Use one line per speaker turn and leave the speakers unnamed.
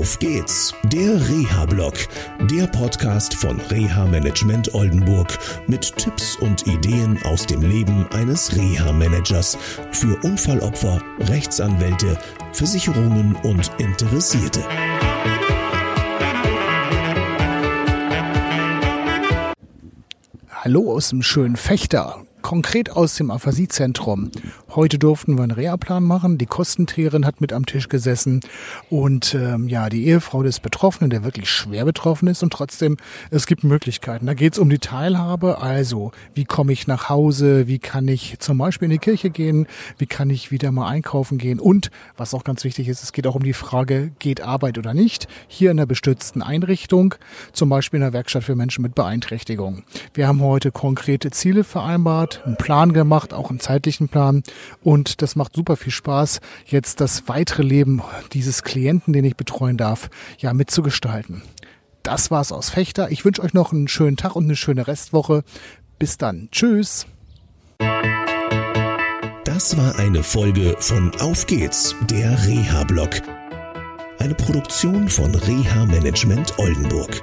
Auf geht's, der Reha-Blog, der Podcast von Reha Management Oldenburg mit Tipps und Ideen aus dem Leben eines Reha-Managers für Unfallopfer, Rechtsanwälte, Versicherungen und Interessierte.
Hallo aus dem schönen Fechter konkret aus dem Aphasiezentrum. Heute durften wir einen Reha-Plan machen. Die Kostenträgerin hat mit am Tisch gesessen und ähm, ja, die Ehefrau des Betroffenen, der wirklich schwer betroffen ist und trotzdem, es gibt Möglichkeiten. Da geht es um die Teilhabe, also wie komme ich nach Hause, wie kann ich zum Beispiel in die Kirche gehen, wie kann ich wieder mal einkaufen gehen und, was auch ganz wichtig ist, es geht auch um die Frage, geht Arbeit oder nicht, hier in einer bestützten Einrichtung, zum Beispiel in der Werkstatt für Menschen mit Beeinträchtigung. Wir haben heute konkrete Ziele vereinbart, einen Plan gemacht, auch einen zeitlichen Plan. Und das macht super viel Spaß, jetzt das weitere Leben dieses Klienten, den ich betreuen darf, ja mitzugestalten. Das war's aus Fechter. Ich wünsche euch noch einen schönen Tag und eine schöne Restwoche. Bis dann. Tschüss.
Das war eine Folge von Auf geht's, der Reha-Blog. Eine Produktion von Reha Management Oldenburg.